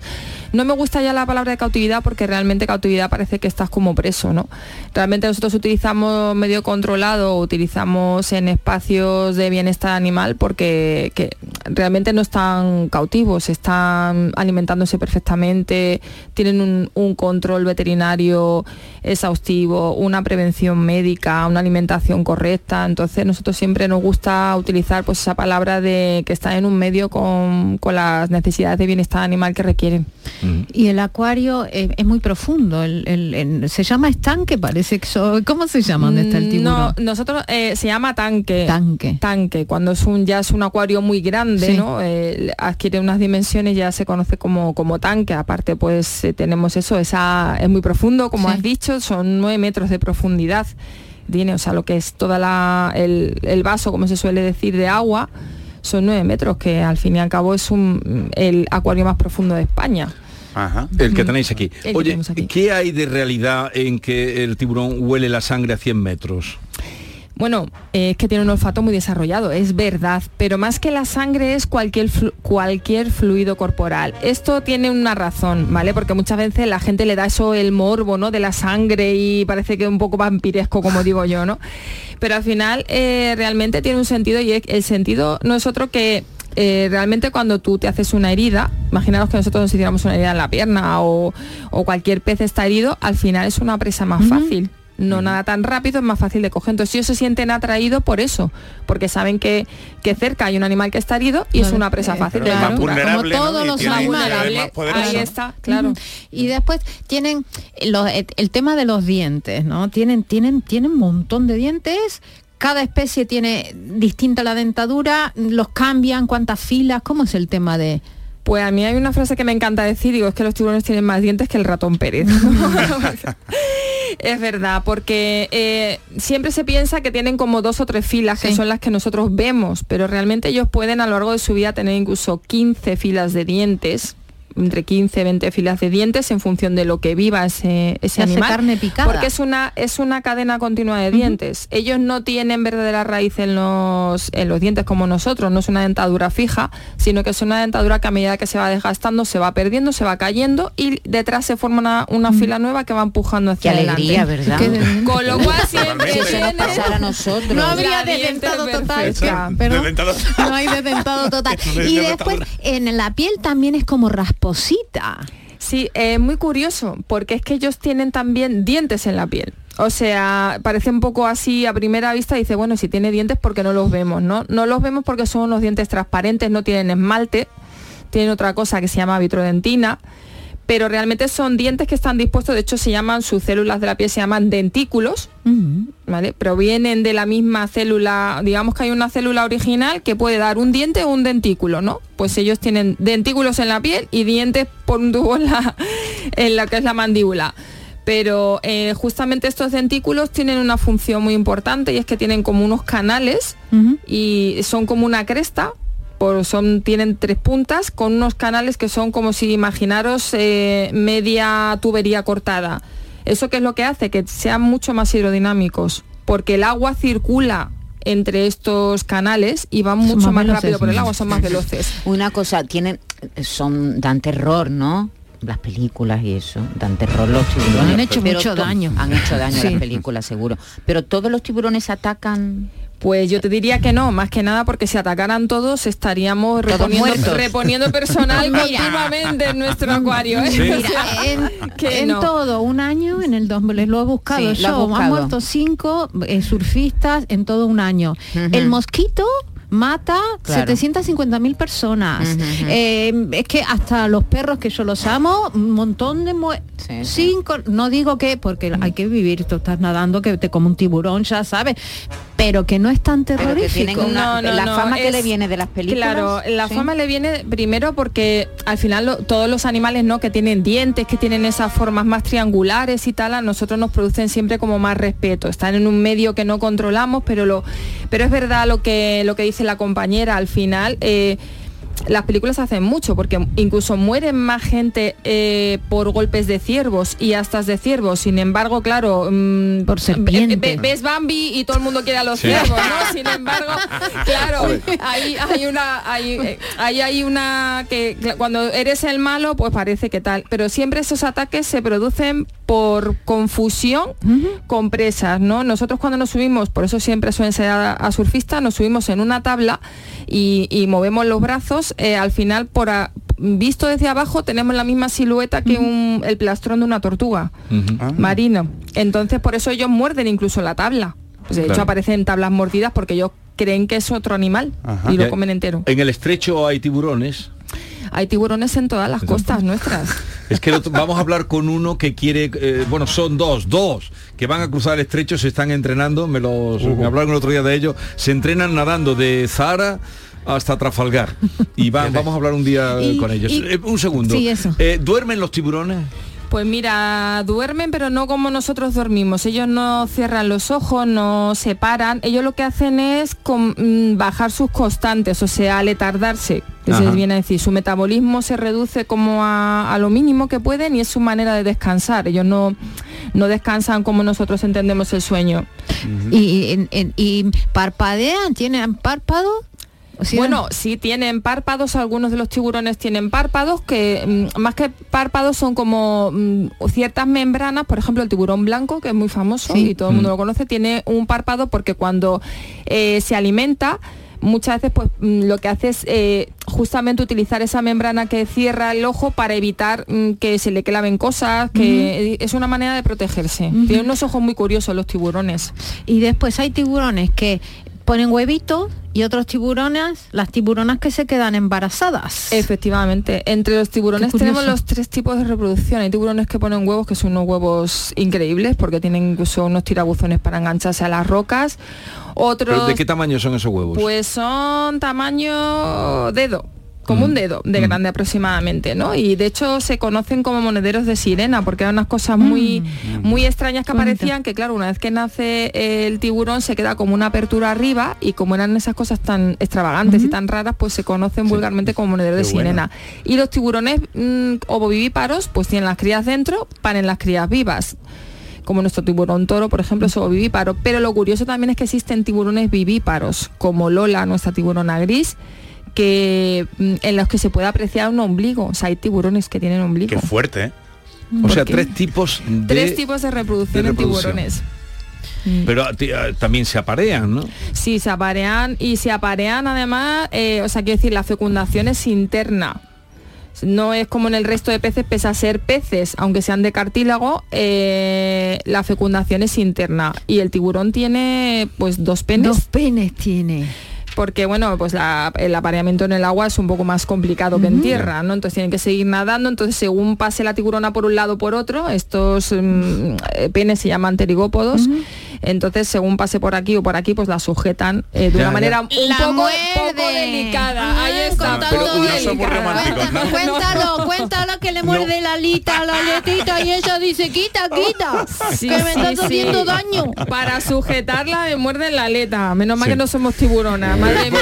No me gusta ya la palabra de cautividad porque realmente cautividad parece que estás como preso, ¿no? Realmente nosotros utilizamos medio controlado, utilizamos en espacios de bienestar animal porque que realmente no están cautivos, están alimentándose perfectamente, tienen un, un control veterinario exhaustivo, una prevención médica, una alimentación correcta. Entonces nosotros siempre nos gusta utilizar pues esa palabra de que están en un medio con, con las necesidades de bienestar animal que requieren. Y el acuario eh, es muy profundo. el- el- el- se llama estanque, parece que so- ¿Cómo se llama? ¿Dónde está el tiburón? No, nosotros eh, se llama tanque. Tanque. Tanque. Cuando es un ya es un acuario muy grande, Sí. ¿no? Eh, adquiere unas dimensiones ya se conoce como, como tanque. Aparte, pues eh, tenemos eso, esa es muy profundo, como Sí. has dicho, son nueve metros de profundidad. Tiene, o sea, lo que es toda la el, el vaso, como se suele decir, de agua, son nueve metros, que al fin y al cabo es un el acuario más profundo de España. El que tenéis aquí. El Oye, aquí. ¿qué hay de realidad en que el tiburón huele la sangre a 100 metros? Bueno, es que tiene un olfato muy desarrollado, es verdad, pero más que la sangre es cualquier, flu- cualquier fluido corporal. Esto tiene una razón, ¿vale? Porque muchas veces la gente le da eso el morbo, ¿no? De la sangre y parece que es un poco vampiresco, como digo yo, ¿no? Pero al final eh, realmente tiene un sentido y el sentido no es otro que eh, realmente cuando tú te haces una herida, imaginaos que nosotros nos hiciéramos una herida en la pierna o, o cualquier pez está herido, al final es una presa más fácil. No nada tan rápido, es más fácil de coger. Entonces ellos se sienten atraídos por eso, porque saben que, que cerca hay un animal que está herido y es una presa Eh, fácil claro. de Más vulnerable, Como todos los animales. Ahí está, claro. Y después tienen los- el, el tema de los dientes, ¿no? Tienen, tienen, tienen un montón de dientes. Cada especie tiene distinta la dentadura, los cambian, cuántas filas, ¿cómo es el tema de...? Pues a mí hay una frase que me encanta decir, digo, es que los tiburones tienen más dientes que el ratón Pérez. es verdad, porque eh, siempre se piensa que tienen como dos o tres filas, que son las que nosotros vemos, pero realmente ellos pueden a lo largo de su vida tener incluso 15 filas de dientes entre 15 20 filas de dientes en función de lo que viva ese, ese animal. carne picada. Porque es una, es una cadena continua de dientes. Ellos no tienen verdadera raíz en los, en los dientes como nosotros, no es una dentadura fija, sino que es una dentadura que a medida que se va desgastando se va perdiendo, se va cayendo y detrás se forma una, una fila nueva que va empujando hacia Qué adelante. alegría, ¿verdad? Qué- Con lo cual siempre Si eso tienes pasara a nosotros. No habría desdentado total. Pero no hay desdentado total. No Y después en la piel también es como rasposita. Sí, es muy curioso, porque es que ellos tienen también dientes en la piel. O sea, parece un poco así a primera vista, dice, bueno, si tiene dientes, porque no los vemos? No, no los vemos porque son unos dientes transparentes, no tienen esmalte, tienen otra cosa que se llama vitrodentina, pero realmente son dientes que están dispuestos, de hecho se llaman, sus células de la piel se llaman dentículos, ¿vale? Provienen de la misma célula, digamos que hay una célula original que puede dar un diente o un dentículo, ¿no? Pues ellos tienen dentículos en la piel y dientes por un tubo en la, en la que es la mandíbula. Pero eh, justamente estos dentículos tienen una función muy importante y es que tienen como unos canales y son como una cresta, por, son, tienen tres puntas con unos canales que son como si imaginaros eh, media tubería cortada. ¿Eso qué es lo que hace? Que sean mucho más hidrodinámicos, porque el agua circula entre estos canales y van mucho más más, veloces. rápido por el agua, son más veloces. Una cosa, tienen, son, dan terror, ¿no? Las películas y eso, dan terror los tiburones. Han hecho mucho daño. Han hecho daño Sí. las películas, seguro. Pero todos los tiburones atacan. Pues yo te diría que no, más que nada porque si atacaran todos estaríamos Todos reponiendo, personal continuamente en nuestro acuario. ¿eh? Sí. Mira, en, que en no. todo un año, en el 2000, lo he buscado Sí, yo, han muerto cinco eh, surfistas en todo un año. El mosquito mata Claro. 750.000 personas. Ujú, ujú. Eh, es que hasta los perros que yo los amo, un montón de Sí, sí. cinco, no digo que, porque hay que vivir, tú estás nadando que te come un tiburón, ya sabes, pero que no es tan terrorífico. una, No, no, la no, fama que le viene de las películas. Claro, la sí. fama le viene primero porque al final lo- todos los animales no que tienen dientes, que tienen esas formas más triangulares y tal, a nosotros nos producen siempre como más respeto. Están en un medio que no controlamos, pero lo pero es verdad lo que lo que dice la compañera al final. eh, las películas hacen mucho porque incluso mueren más gente eh, por golpes de ciervos y astas de ciervos. Sin embargo, claro, mm, Por serpiente. ves Bambi y todo el mundo quiere a los Sí. ciervos, ¿no? Sin embargo, claro, ahí hay una, hay, ahí hay una que cuando eres el malo, pues parece que tal. Pero siempre esos ataques se producen por confusión con presas, ¿no? Nosotros cuando nos subimos, por eso siempre suelen ser a, a surfista, nos subimos en una tabla y, y movemos los brazos, eh, al final por a- visto desde abajo tenemos la misma silueta que un- el plastrón de una tortuga Ujú. marino. Entonces por eso ellos muerden incluso la tabla. Pues de hecho aparecen tablas mordidas porque ellos creen que es otro animal Ajá. y lo comen entero. En el estrecho hay tiburones. Hay tiburones en todas las costas nuestras. Es que otro- vamos a hablar con uno que quiere, eh, bueno, son dos, dos, que van a cruzar el estrecho, se están entrenando, me los me hablaron el otro día de ellos, se entrenan nadando de Zara hasta Trafalgar. Y van, vamos a hablar un día Y- con ellos. y- Eh, un segundo. Sí, eso. Eh, ¿Duermen los tiburones? Pues mira, duermen pero no como nosotros dormimos. Ellos no cierran los ojos, no se paran. Ellos lo que hacen es mm, bajar sus constantes, o sea, aletardarse, que se viene a decir. Su metabolismo se reduce como a, a lo mínimo que pueden y es su manera de descansar. Ellos no, no descansan como nosotros entendemos el sueño. y, y parpadean, tienen párpado. O sea, Bueno, sí tienen párpados, algunos de los tiburones tienen párpados que mm, más que párpados son como mm, ciertas membranas, por ejemplo el tiburón blanco, que es muy famoso Sí. y todo el mundo lo conoce, tiene un párpado porque cuando eh, se alimenta muchas veces pues mm, lo que hace es eh, justamente utilizar esa membrana que cierra el ojo para evitar mm, que se le claven cosas, que es una manera de protegerse. Tienen unos ojos muy curiosos los tiburones. y después hay tiburones que ponen huevitos y otros tiburones, las tiburonas que se quedan embarazadas. Efectivamente, entre los tiburones tenemos los tres tipos de reproducción. Hay tiburones que ponen huevos, que son unos huevos increíbles, porque tienen incluso unos tirabuzones para engancharse a las rocas. ¿Pero Otros, ¿De qué tamaño son esos huevos? pues son tamaño dedo. Como un dedo de grande aproximadamente, ¿no? Y de hecho se conocen como monederos de sirena, porque eran unas cosas muy, muy extrañas que aparecían, que claro, una vez que nace el tiburón se queda como una apertura arriba y como eran esas cosas tan extravagantes y tan raras, pues se conocen vulgarmente como monederos de bueno. sirena. Y los tiburones mm, ovovivíparos pues tienen las crías dentro, paren las crías vivas como nuestro tiburón toro, por ejemplo, es ovovivíparo. Pero lo curioso también es que existen tiburones vivíparos, como Lola, nuestra tiburona gris, que mm, en los que se puede apreciar un ombligo. O sea, hay tiburones que tienen ombligo. Qué fuerte, ¿eh? O sea, tres tipos de... Tres tipos de reproducción, de en tiburones. Pero ti- a- también se aparean, ¿no? Sí, se aparean y se aparean además, eh, o sea, quiero decir, la fecundación es interna. No es como en el resto de peces, pese a ser peces, aunque sean de cartílago, eh, la fecundación es interna. Y el tiburón tiene pues dos penes. Dos penes tiene. Porque bueno, pues la- el apareamiento en el agua es un poco más complicado que en tierra, ¿no? Entonces tienen que seguir nadando, entonces según pase la tiburona por un lado o por otro, estos mm, eh, penes se llaman pterigópodos, entonces según pase por aquí o por aquí, pues la sujetan eh, de Ya, una ya. manera un La poco, delicada. Ahí está, todo delicada. Cuéntalo, cuéntalo, cuéntalo que le muerde la alita, la aletita y ella dice, quita, quita, Sí, que me sí, estás sí. haciendo daño. Para sujetarla me muerden la aleta. Menos mal que no somos tiburonas, madre mía.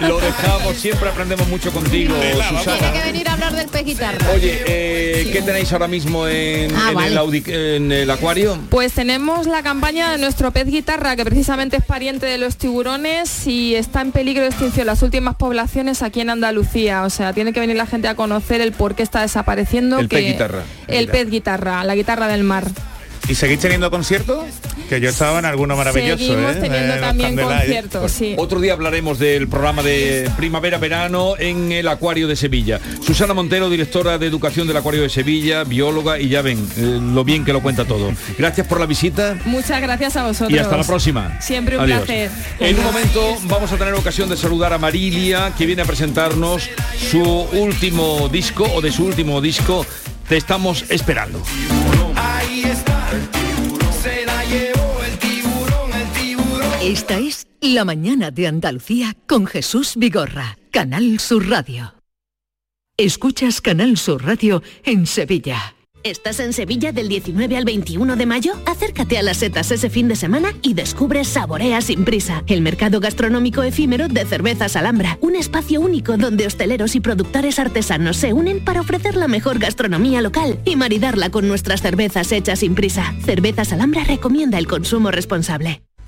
Lo dejamos, siempre aprendemos mucho contigo, Susana. Tiene que venir a hablar del pez guitarra. Oye, eh, ¿qué tenéis ahora mismo en, Ah, en vale. el, audi- en el acuario? Pues tenemos la campaña de nuestro pez guitarra, que precisamente es pariente de los tiburones y está en peligro de extinción las últimas poblaciones aquí en Andalucía. O sea, tiene que venir la gente a conocer el por qué está desapareciendo. El que- pez guitarra. El pez guitarra, la guitarra del mar. ¿Y seguís teniendo conciertos? Que yo estaba en alguno maravilloso, Seguimos ¿eh? teniendo Eh, también sí. Otro día hablaremos del programa de primavera-verano en el Acuario de Sevilla. Susana Montero, directora de Educación del Acuario de Sevilla, bióloga, y ya ven eh, lo bien que lo cuenta todo. Gracias por la visita Muchas gracias a vosotros. y hasta la próxima. Siempre un Adiós. placer. En un momento vamos a tener ocasión de saludar a Marilia, que viene a presentarnos su último disco o de su último disco. Te estamos esperando. Ahí está Esta es La mañana de Andalucía con Jesús Vigorra, Canal Sur Radio. Escuchas Canal Sur Radio en Sevilla. ¿Estás en Sevilla del 19 al 21 de mayo? Acércate a las setas ese fin de semana y descubre Saborea sin prisa, el mercado gastronómico efímero de cervezas Alhambra, un espacio único donde hosteleros y productores artesanos se unen para ofrecer la mejor gastronomía local y maridarla con nuestras cervezas hechas sin prisa. Cervezas Alhambra recomienda el consumo responsable.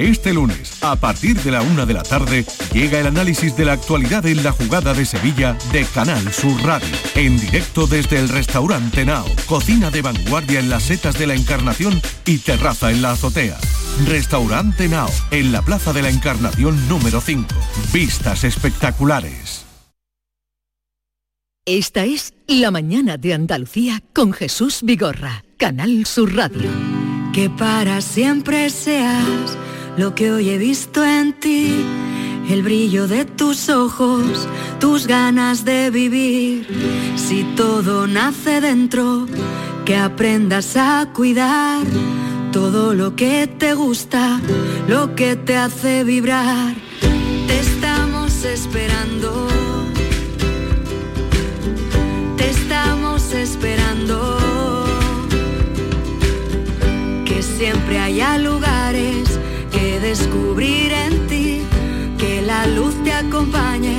Este lunes, a partir de la una de la tarde, llega el análisis de la actualidad en la jugada de Sevilla de Canal Sur Radio. En directo desde el restaurante Nao, cocina de vanguardia en las setas de la Encarnación y terraza en la azotea. Restaurante Nao, en la Plaza de la Encarnación número 5. Vistas espectaculares. Esta es La mañana de Andalucía con Jesús Vigorra, Canal Sur Radio. Que para siempre seas lo que hoy he visto en ti, el brillo de tus ojos, tus ganas de vivir. Si todo nace dentro, que aprendas a cuidar todo lo que te gusta, lo que te hace vibrar. Te estamos esperando. Acompañe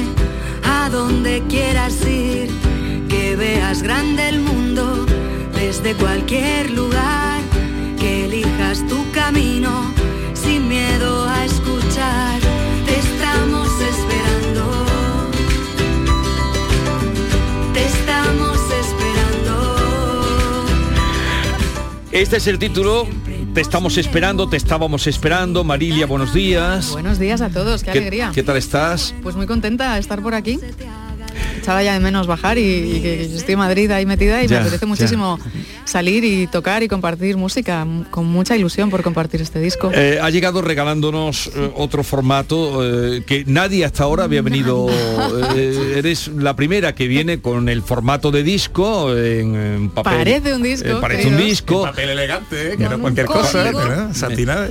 a donde quieras ir, que veas grande el mundo desde cualquier lugar, que elijas tu camino sin miedo a escuchar. Te estamos esperando. Te estamos esperando. Este es el título. Te estamos esperando, te estábamos esperando. Marilia, buenos días. Buenos días a todos, qué, alegría. ¿Qué tal estás? Pues muy contenta de estar por aquí. Echaba ya de menos bajar y, y que yo estoy en Madrid ahí metida y Ya, me apetece ya. Salir y tocar y compartir música, con mucha ilusión por compartir este disco. Eh, ha llegado regalándonos eh, otro formato eh, que nadie hasta ahora había venido. eh, eres la primera que viene con el formato de disco en, en papel. Parece un disco, Eh, parece un disco. Papel elegante, ¿eh? que no cualquier cosa.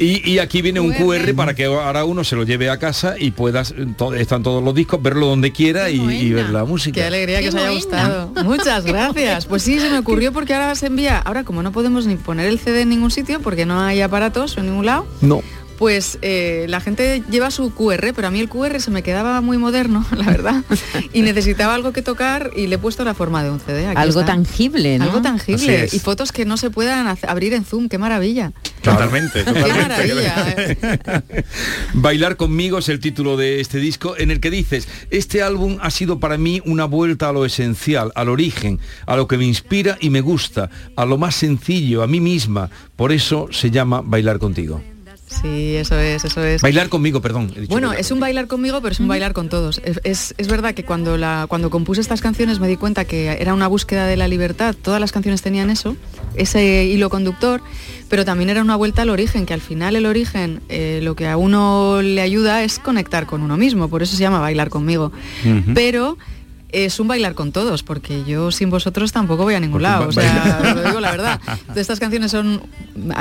Y, y aquí viene un QR para que ahora uno se lo lleve a casa y puedas, to- están todos los discos, verlo donde quiera y, y ver la música. Qué alegría que os haya gustado. Muchas gracias. Pues sí, se me ocurrió porque ahora se envía, ahora como no podemos ni poner el CD en ningún sitio porque no hay aparatos en ningún lado, No. Pues eh, la gente lleva su QR, pero a mí el QR se me quedaba muy moderno, la verdad, y necesitaba algo que tocar y le he puesto la forma de un CD. Aquí Algo está. tangible, ¿no? Algo tangible y fotos que no se puedan abrir en Zoom, qué maravilla. Totalmente, Qué totalmente. maravilla. eh. Bailar conmigo es el título de este disco en el que dices, este álbum ha sido para mí una vuelta a lo esencial, al origen, a lo que me inspira y me gusta, a lo más sencillo, a mí misma. Por eso se llama Bailar contigo. Sí, eso es, eso es. Bailar conmigo, perdón. he dicho Bueno, es un bailar conmigo, pero es un bailar con todos. Es, es- es verdad que cuando, la, cuando compuse estas canciones me di cuenta que era una búsqueda de la libertad. Todas las canciones tenían eso, ese hilo conductor, pero también era una vuelta al origen, que al final el origen eh, lo que a uno le ayuda es conectar con uno mismo, por eso se llama bailar conmigo. Pero es un bailar con todos, porque yo sin vosotros tampoco voy a ningún Porque lado. O sea, os lo digo la verdad. Entonces, estas canciones son,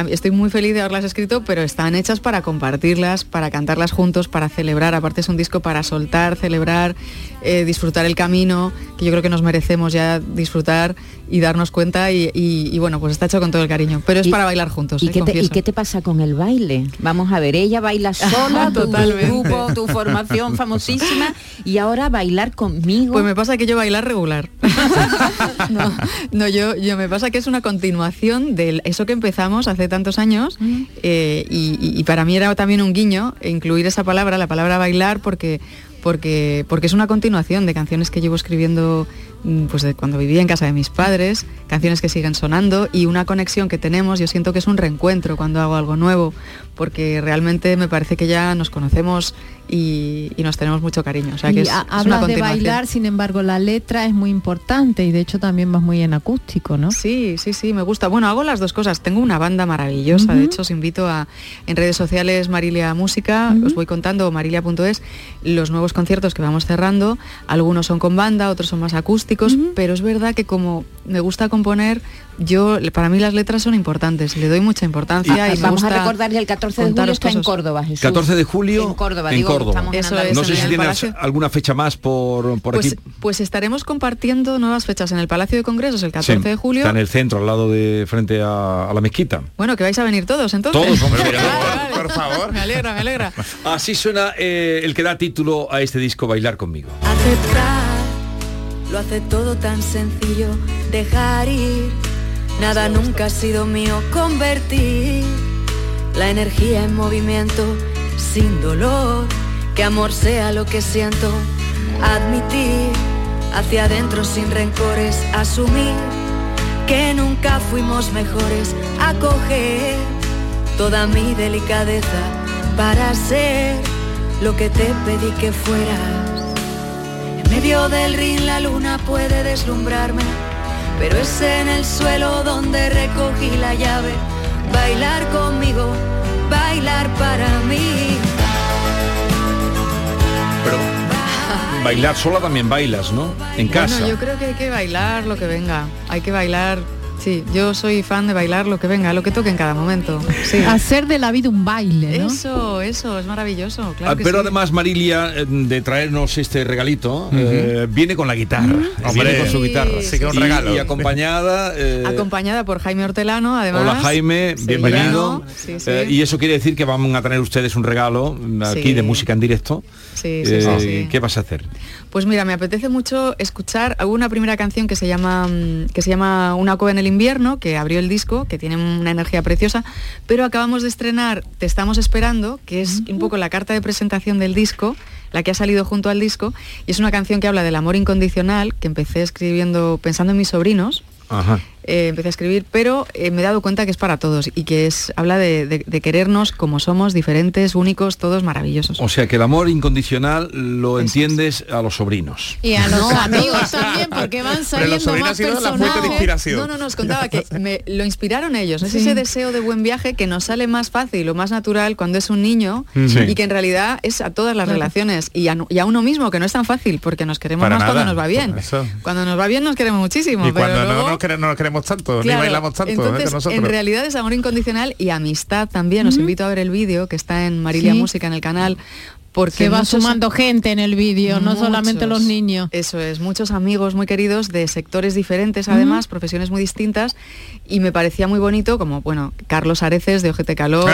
estoy muy feliz de haberlas escrito, pero están hechas para compartirlas, para cantarlas juntos, para celebrar. Aparte es un disco para soltar, celebrar, eh, disfrutar el camino, que yo creo que nos merecemos ya disfrutar y darnos cuenta. Y, y- y bueno, pues está hecho con todo el cariño. Pero es para bailar juntos. ¿Y, eh, qué te, ¿Y confieso. qué te pasa con el baile? Vamos a ver, ella baila sola, tu Totalmente. grupo, tu formación famosísima, y ahora bailar conmigo. Pues me pasa que yo bailar regular. no, no, yo, yo me pasa que es una continuación de eso que empezamos hace tantos años eh, y, y- para mí era también un guiño incluir esa palabra, la palabra bailar, porque, porque, porque es una continuación de canciones que llevo escribiendo mm, pues de cuando vivía en casa de mis padres, canciones que siguen sonando y una conexión que tenemos, yo siento que es un reencuentro cuando hago algo nuevo, porque realmente me parece que ya nos conocemos y, y nos tenemos mucho cariño. O sea que y es, ha- es una hablas de bailar, sin embargo, la letra es muy importante y de hecho también vas muy en acústico, ¿no? Sí, sí, sí, me gusta. Bueno, hago las dos cosas. Tengo una banda maravillosa, de hecho os invito a en redes sociales Marilia Música, os voy contando marilia.es los nuevos conciertos que vamos cerrando. Algunos son con banda, otros son más acústicos, pero es verdad que como me gusta componer, yo para mí las letras son importantes, le doy mucha importancia Ah, y me vamos a recordar que el 14 de julio está en. Córdoba, Jesús. 14 de julio En Córdoba, en digo, Córdoba. estamos en Eso es, no sé si tienes Palacio. alguna fecha más por, por Pues, aquí. pues estaremos compartiendo nuevas fechas en el Palacio de Congresos el 14 Sí, de julio. Está en el centro, al lado de frente a, a la mezquita. Bueno, que vais a venir todos entonces. Todos, hombre, vale. Por favor. Me alegra, me alegra. Así suena eh, el que da título a este disco Bailar conmigo. Aceptar, lo hace todo tan sencillo, dejar ir, nada nunca ha sido mío, convertir la energía en movimiento, sin dolor, que amor sea lo que siento, admitir, hacia adentro sin rencores, asumir que nunca fuimos mejores, acoger toda mi delicadeza para ser lo que te pedí que fueras. En medio del ring la luna puede deslumbrarme, pero es en el suelo donde recogí la llave. Bailar conmigo, bailar para mí. Pero bailar sola también bailas, ¿no? En casa. Bueno, yo creo que hay que bailar lo que venga. Hay que bailar Sí, yo soy fan de bailar lo que venga, lo que toque en cada momento. Sí. Hacer de la vida un baile, ¿no? Eso, eso, es maravilloso. Claro Ah, que Pero sí. además Marilia, eh, de traernos este regalito, eh, viene con la guitarra. Hombre, viene con su guitarra. sí que es un Y- regalo. Y acompañada... eh, Acompañada por Jaime Hortelano, además. Hola Jaime, bienvenido. Sí, sí. Eh, y eso quiere decir que van a tener ustedes un regalo aquí Sí. de música en directo. Sí, sí, Eh, sí, sí. ¿Qué vas a hacer? Pues mira, me apetece mucho escuchar una primera canción que se llama mm, que se llama Una cova en el invierno, que abrió el disco, que tiene una energía preciosa, pero acabamos de estrenar Te estamos esperando, que es un poco la carta de presentación del disco, la que ha salido junto al disco, y es una canción que habla del amor incondicional, que empecé escribiendo pensando en mis sobrinos. Eh, empecé a escribir, pero eh, me he dado cuenta que es para todos y que es habla de, de- de querernos como somos, diferentes, únicos, todos maravillosos. O sea que el amor incondicional lo entiendes a los sobrinos. Y a los No, amigos también, porque van Pero los saliendo sobrinos más ha sido la fuente de personajes. inspiración. No, no, no, os contaba que me lo inspiraron ellos. Es Sí. ese deseo de buen viaje que nos sale más fácil o más natural cuando es un niño Sí. y que en realidad es a todas las relaciones y a, y a uno mismo, que no es tan fácil porque nos queremos Para más nada. cuando nos va bien. Eso. Cuando nos va bien nos queremos muchísimo. Y cuando pero no, luego- nos no nos queremos tanto, Claro, ni bailamos tanto ¿eh? Entonces, con nosotros. en realidad es amor incondicional y amistad también. Os invito a ver el vídeo que está en Marilia Sí. Música en el canal. Porque Se va muchos- sumando gente en el vídeo, no solamente los niños. Eso es, muchos amigos muy queridos de sectores diferentes, además, profesiones muy distintas, y me parecía muy bonito, como, bueno, Carlos Areces de Ojete Calor,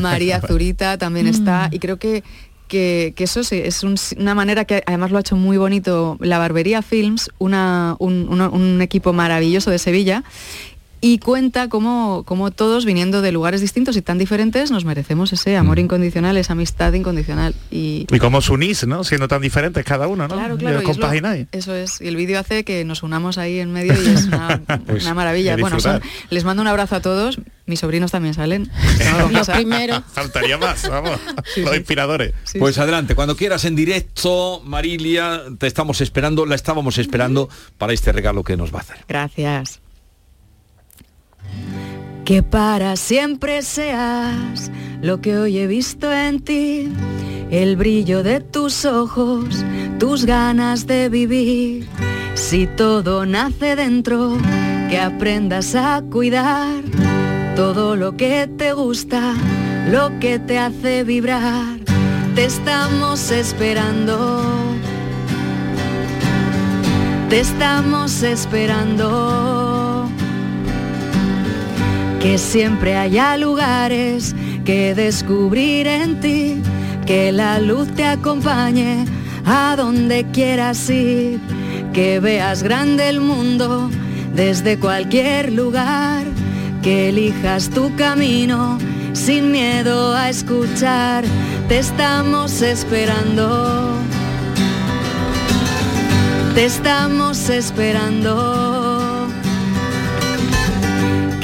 María Zurita también está, y creo que, que, eso sí, es un- una manera que además lo ha hecho muy bonito la Barbería Films, una- un, una- un equipo maravilloso de Sevilla, y cuenta cómo, cómo todos viniendo de lugares distintos y tan diferentes nos merecemos ese amor incondicional, esa amistad incondicional. Y, Y cómo os unís, ¿no? Siendo tan diferentes cada uno, ¿no? Claro, compagináis. eso es. Y el vídeo hace que nos unamos ahí en medio y es una, Pues, una maravilla. Bueno, son- les mando un abrazo a todos. Mis sobrinos también salen. No, Los primeros. Faltaría más, vamos. Los inspiradores. sí, pues adelante, cuando quieras en directo, Marilia, te estamos esperando, la estábamos esperando para este regalo que nos va a hacer. Gracias. Que para siempre seas lo que hoy he visto en ti, el brillo de tus ojos, tus ganas de vivir. Si todo nace dentro, que aprendas a cuidar todo lo que te gusta, lo que te hace vibrar. Te estamos esperando. Te estamos esperando. Que siempre haya lugares que descubrir en ti, que la luz te acompañe a donde quieras ir, que veas grande el mundo desde cualquier lugar, que elijas tu camino sin miedo a escuchar, te estamos esperando. Te estamos esperando.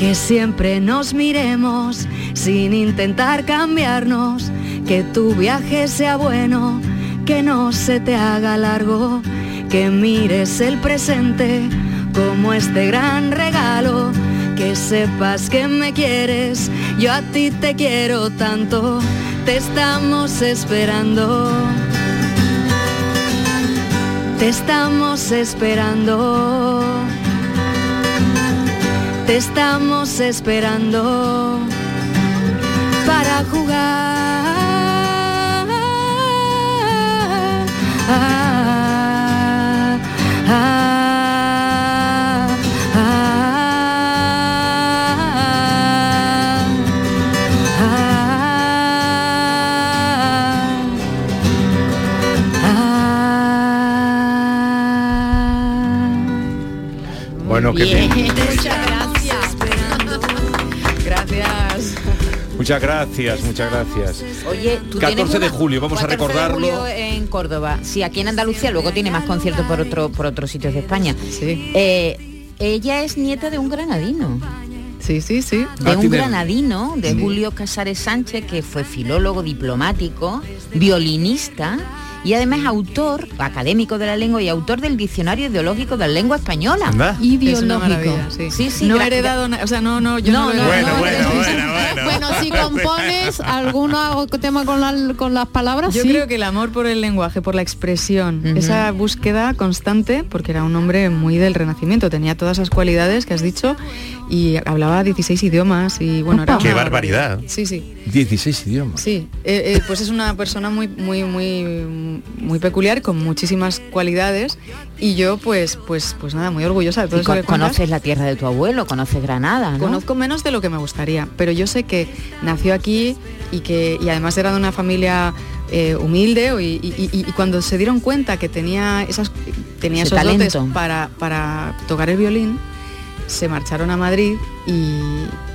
Que siempre nos miremos sin intentar cambiarnos. Que tu viaje sea bueno, que no se te haga largo. Que mires el presente como este gran regalo. Que sepas que me quieres, yo a ti te quiero tanto. Te estamos esperando. Te estamos esperando. Te estamos esperando para jugar. Ah, ah, Bueno, qué bien. Muchas Muchas gracias, muchas gracias. Oye, tú 14 tienes de julio, vamos a 14 de recordarlo. julio en Córdoba. Sí, aquí en Andalucía, luego tiene más conciertos por otro, por otros sitios de España. Sí. Eh, ella es nieta de un granadino. Sí, sí, sí. De Ah, un tiene- granadino, de Sí. Julio Casares Sánchez, que fue filólogo, diplomático, violinista y además autor, académico de la lengua y autor del Diccionario Ideológico de la Lengua Española. Anda. Ideológico. maravilla, sí. Sí, sí, no he heredado, o sea, no, no, yo no, No, bueno, bueno, bueno. Bueno, si compones alguno tema con, la- con las palabras, Yo sí. creo que el amor por el lenguaje, por la expresión, esa búsqueda constante, porque era un hombre muy del Renacimiento, tenía todas esas cualidades que has dicho y hablaba 16 idiomas y bueno, era Qué barbaridad. Sí, sí. 16 idiomas. Sí, eh, eh, pues es una persona muy, muy, muy, muy peculiar, con muchísimas cualidades y yo, pues, pues, pues nada, muy orgullosa de todo Y eso con- que cuentas. conoces la tierra de tu abuelo, conoces Granada, ¿no? Conozco menos de lo que me gustaría, pero yo sé que nació aquí y que y además era de una familia eh, humilde y, y- cuando se dieron cuenta que tenía esas tenía Ese esos dotes talento. para, para tocar el violín, se marcharon a Madrid y,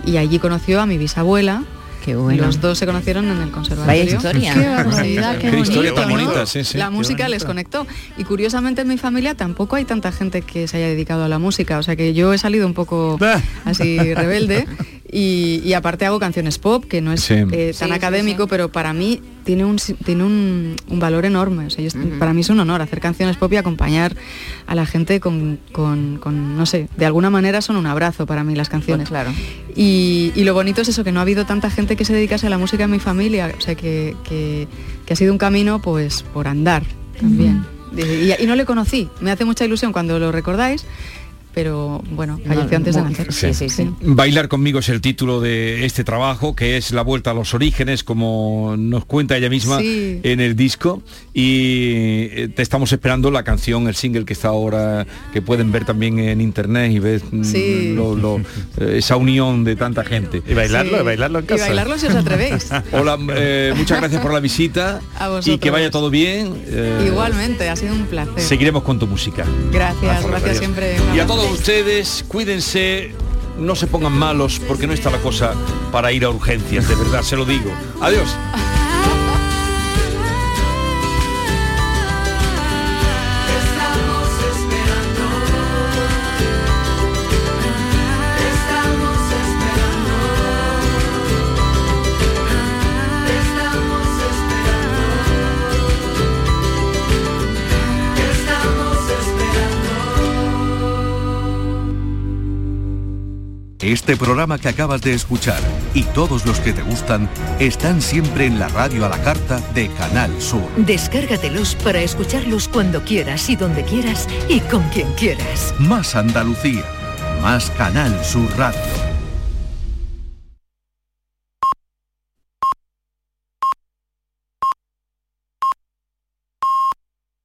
y allí conoció a mi bisabuela. Qué bueno. Los dos se conocieron en el conservatorio. Vaya historia. Qué barbaridad, qué Qué historia bonito, tan ¿no? bonita, sí, sí. la música les conectó. Y curiosamente en mi familia tampoco hay tanta gente que se haya dedicado a la música. O sea que yo he salido un poco Ah. así rebelde. Y, y aparte hago canciones pop, que no es Sí. eh, tan Sí, académico, sí. pero para mí tiene un, tiene un, un valor enorme. O sea, yo- Ujú. Para mí es un honor hacer canciones pop y acompañar a la gente con, con- con, no sé, de alguna manera son un abrazo para mí las canciones. Claro. Y, y lo bonito es eso, que no ha habido tanta gente que se dedicase a la música en mi familia, o sea, que, que- que ha sido un camino pues por andar también. Y, y no le conocí, me hace mucha ilusión cuando lo recordáis, pero bueno, falleció antes de nacer. sí, sí, sí. Bailar conmigo es el título de este trabajo, que es la vuelta a los orígenes, como nos cuenta ella misma Sí. en el disco. Y eh, te estamos esperando la canción, el single que está ahora, que pueden ver también en internet y ves mm, Sí. lo- lo- eh, esa unión de tanta gente. Y bailarlo, Sí. y bailarlo en Y casa. bailarlo si os atrevéis. Hola, eh, muchas gracias por la visita A y que vaya todo bien. eh, Igualmente, ha sido un placer. Seguiremos con tu música. Gracias, gracias siempre. Y a todos ustedes, cuídense, no se pongan malos, porque no está la cosa para ir a urgencias, de verdad, se lo digo. Adiós. Este programa que acabas de escuchar y todos los que te gustan están siempre en la radio a la carta de Canal Sur. Descárgatelos para escucharlos cuando quieras y donde quieras y con quien quieras. Más Andalucía, más Canal Sur Radio.